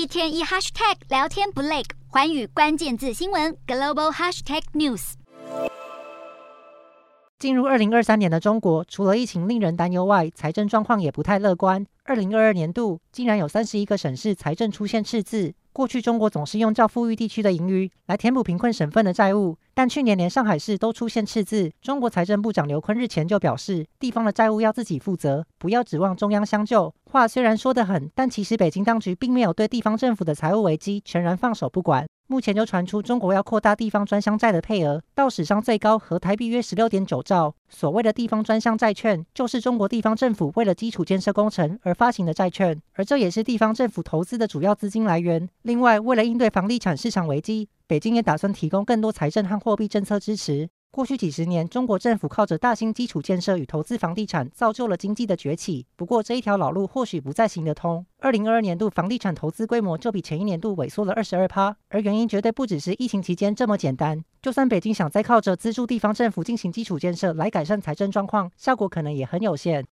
一天一 hashtag 聊天不累，寰宇关键字新闻 global hashtag news。进入二零二三年的中国，除了疫情令人担忧外，财政状况也不太乐观。二零二二年度竟然有三十一个省市财政出现赤字。过去中国总是用较富裕地区的盈余来填补贫困省份的债务，但去年连上海市都出现赤字。中国财政部长刘昆日前就表示，地方的债务要自己负责，不要指望中央相救。话虽然说得很，但其实北京当局并没有对地方政府的财务危机全然放手不管。目前就传出中国要扩大地方专项债的配额，到史上最高和台币约十六点九兆。所谓的地方专项债券，就是中国地方政府为了基础建设工程而发行的债券，而这也是地方政府投资的主要资金来源。另外，为了应对房地产市场危机，北京也打算提供更多财政和货币政策支持。过去几十年，中国政府靠着大兴基础建设与投资房地产，造就了经济的崛起。不过，这一条老路或许不再行得通。二零二二年度房地产投资规模就比前一年度萎缩了二十二趴，而原因绝对不只是疫情期间这么简单。就算北京想再靠着资助地方政府进行基础建设来改善财政状况，效果可能也很有限。